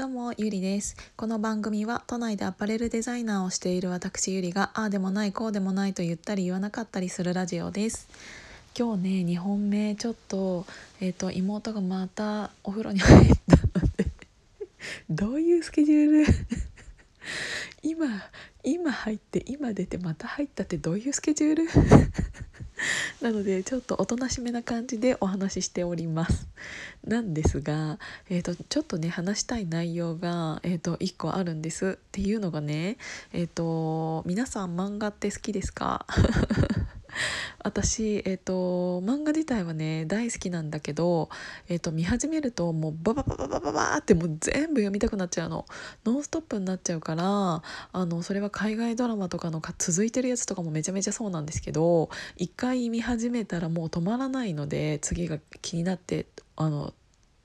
どうもゆりです。この番組は都内でアパレルデザイナーをしている私ゆりがああでもないこうでもないと言ったり言わなかったりするラジオです。今日ね2本目ちょっとえっ、と妹がまたお風呂に入ったので どういうスケジュール？今今入って今出てまた入ったってどういうスケジュール？なのでちょっとおとなしめな感じでお話ししております。なんですが、えーと、ちょっとね話したい内容が、えーと、1個あるんです。っていうのがねえっ、ー、と皆さん漫画って好きですか？私、えーと、漫画自体はね大好きなんだけど、えーと、見始めるともうバババババババってもう全部読みたくなっちゃうの。ノンストップになっちゃうからあのそれは海外ドラマとかのか続いてるやつとかもめちゃめちゃそうなんですけど一回見始めたらもう止まらないので次が気になってあの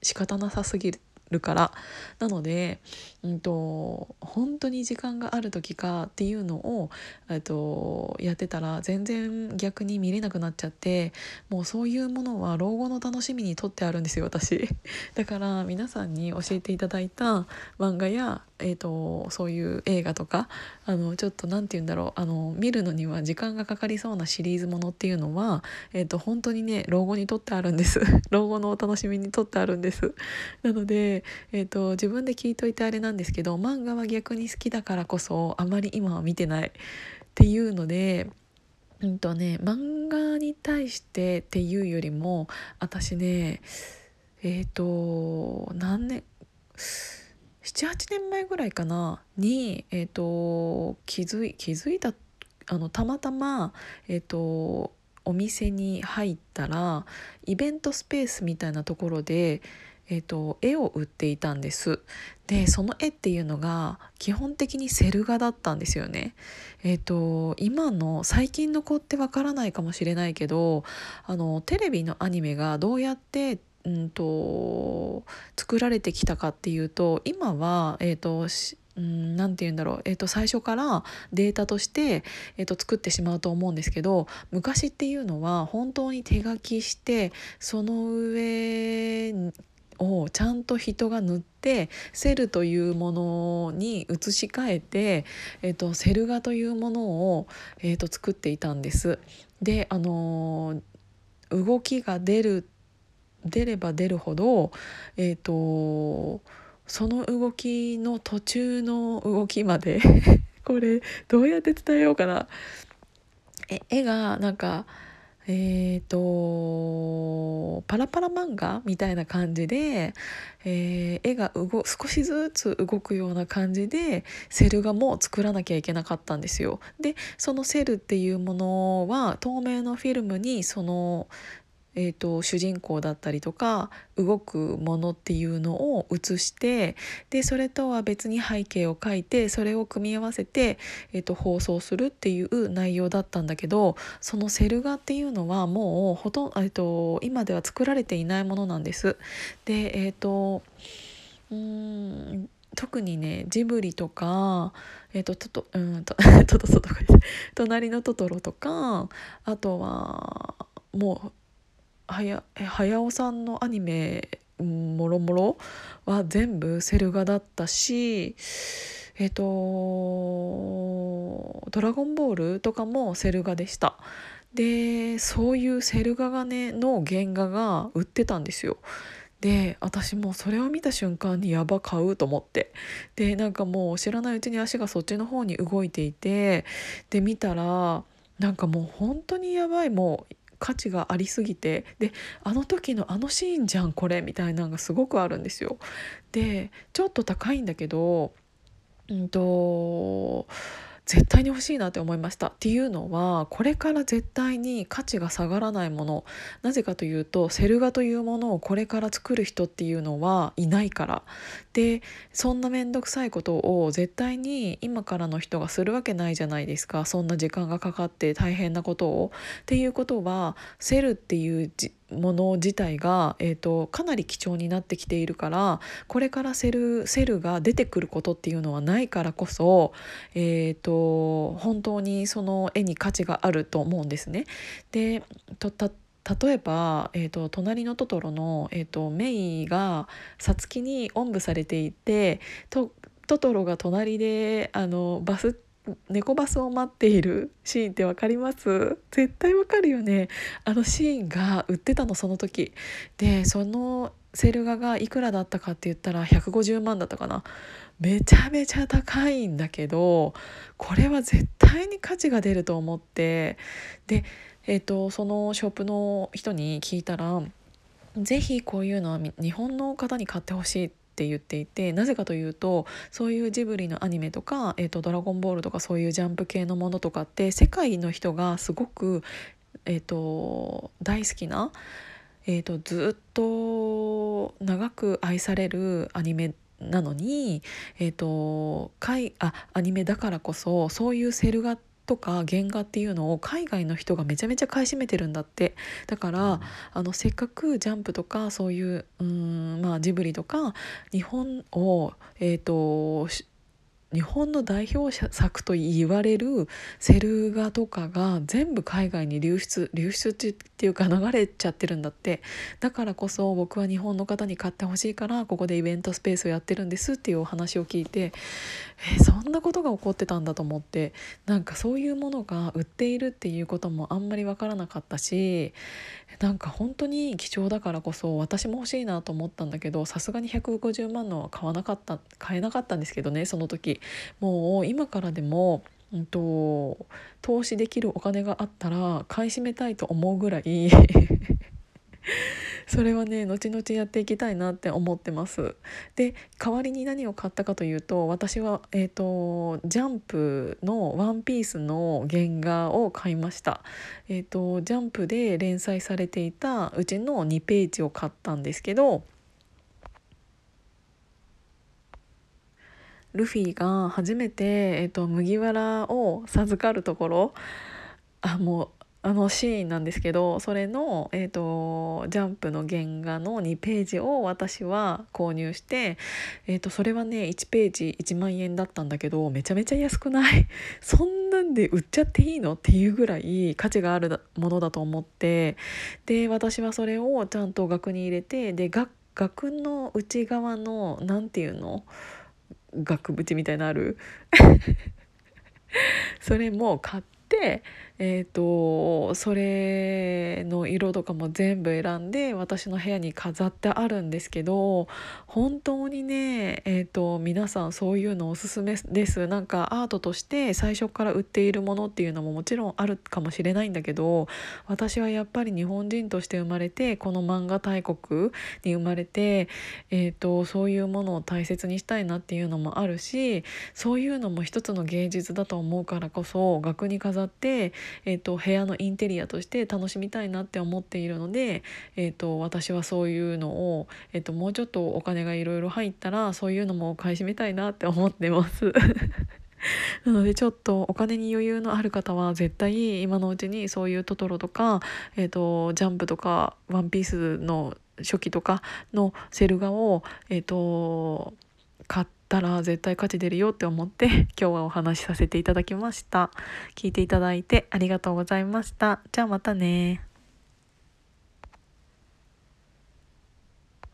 仕方なさすぎる。るから。なので、うんと、本当に時間がある時かっていうのを、えっと、やってたら全然逆に見れなくなっちゃってもうそういうものは老後の楽しみにとってあるんですよ私。だから皆さんに教えていただいた漫画やえーと、そういう映画とかあのちょっと何て言うんだろうあの見るのには時間がかかりそうなシリーズものっていうのは、えーと、本当にね老後にとってあるんです。老後のお楽しみにとってあるんです。なので、えーと、自分で聞いといてあれなんですけど漫画は逆に好きだからこそあまり今は見てないっていうのでうんとね漫画に対してっていうよりも私ねえっ、ー、と何年78年前ぐらいかなに、えーと、気づい気づいたあのたまたま、えーと、お店に入ったらイベントスペースみたいなところで、えーと、絵を売っていたんですでその絵っていうのが基本的にセル画だったんですよね。えーと今の最近の子ってわからないかもしれないけどあのテレビのアニメがどうやってうんと作られてきたかっていうと今は、えーうんて言うんだろう、えー、と最初からデータとして、えー、と作ってしまうと思うんですけど昔っていうのは本当に手書きしてその上をちゃんと人が塗ってセルというものに移し替えて、えーと、セル画というものを、えーと、作っていたんです。であのー、動きが出る出れば出るほどえっ、とその動きの途中の動きまで これどうやって伝えようかなえ絵がなんかえーとパラパラ漫画みたいな感じで、えー、絵が動少しずつ動くような感じでセル画も作らなきゃいけなかったんですよ。でそのセルっていうものは透明のフィルムにそのえーと、主人公だったりとか動くものっていうのを写してでそれとは別に背景を描いてそれを組み合わせて、えーと、放送するっていう内容だったんだけどそのセル画っていうのはもうほとんど、えーと、今では作られていないものなんです。でえっ、ー、とうん特にねジブリとか、えーと、ととうんと トトソとか隣のトトロとかあとはもうはや早尾さんのアニメもろもろは全部セル画だったしえっ、ー、と「ドラゴンボール」とかもセル画でした。でそういうセル画がねの原画が売ってたんですよ。で私もうそれを見た瞬間にやば買うと思って。でなんかもう知らないうちに足がそっちの方に動いていてで見たらなんかもう本当にやばい。もう価値がありすぎてであの時のあのシーンじゃんこれみたいなのがすごくあるんですよ。でちょっと高いんだけどうんと絶対に欲しいなって思いました。っていうのはこれから絶対に価値が下がらないもの。なぜかというとセル画というものをこれから作る人っていうのはいないから。でそんな面倒くさいことを絶対に今からの人がするわけないじゃないですか。そんな時間がかかって大変なことを。っていうことはセルっていうもの自体が、えーと、かなり貴重になってきているからこれからセルセルが出てくることっていうのはないからこそ、えーと、本当にその絵に価値があると思うんですね。でと例えば、えーと「隣のトトロの」えーと、メイがさつきにおんぶされていてとトトロが隣であのバス猫バスを待っているシーンって分かります？絶対わかるよね。あのシーンが売ってたのその時。でそのセル画がいくらだったかって言ったら150万だったかな。めちゃめちゃ高いんだけどこれは絶対に価値が出ると思って。で、えーと、そのショップの人に聞いたら是非こういうのは日本の方に買ってほしいってって言っていてなぜかというとそういうジブリのアニメとか「えーと、ドラゴンボール」とかそういうジャンプ系のものとかって世界の人がすごく、えーと、大好きな、えーとずっと長く愛されるアニメなのに、えーと、あアニメだからこそそういうセル画とか原画っていうのを海外の人がめちゃめちゃ買い占めてるんだって。だからあのせっかくジャンプとかそういううん、まあ、ジブリとか日本を、えーと日本の代表作と言われるセル画とかが全部海外に流出流出っていうか流れちゃってるんだって。だからこそ僕は日本の方に買ってほしいからここでイベントスペースをやってるんですっていうお話を聞いてえそんなことが起こってたんだと思ってなんかそういうものが売っているっていうこともあんまり分からなかったしなんか本当に貴重だからこそ私も欲しいなと思ったんだけどさすがに150万のは買わなかった買えなかったんですけどねその時。もう今からでもうんと投資できるお金があったら買い占めたいと思うぐらい それはね後々やっていきたいなって思ってます。で代わりに何を買ったかというと私はえっ、ー、とジャンプのワンピースの原画を買いました。えっ、ー、とジャンプで連載されていたうちの2ページを買ったんですけどルフィが初めて、えーと、麦わらを授かるところあもうあのシーンなんですけどそれの、えーと、ジャンプの原画の2ページを私は購入して、えーと、それはね1ページ1万円だったんだけどめちゃめちゃ安くない？そんなんで売っちゃっていいの？っていうぐらい価値があるものだと思ってで私はそれをちゃんと額に入れてで額の内側の何て言うの？額縁みたいなある？それも買ってえーと、それの色とかも全部選んで私の部屋に飾ってあるんですけど本当にね、えーと、皆さんそういうのおすすめです。なんかアートとして最初から売っているものっていうのももちろんあるかもしれないんだけど私はやっぱり日本人として生まれてこの漫画大国に生まれて、えーとそういうものを大切にしたいなっていうのもあるしそういうのも一つの芸術だと思うからこそ額に飾ってえーと、部屋のインテリアとして楽しみたいなって思っているので、えーと、私はそういうのを、えーと、もうちょっとお金がいろいろ入ったらそういうのも買い占めたいなって思ってます。なのでちょっとお金に余裕のある方は絶対今のうちにそういうトトロとか、えー、とジャンプとかワンピースの初期とかのセル画を、えー、と買ってたら絶対価値出るよって思って 今日はお話しさせていただきました。聞いていただいてありがとうございました。じゃあまたね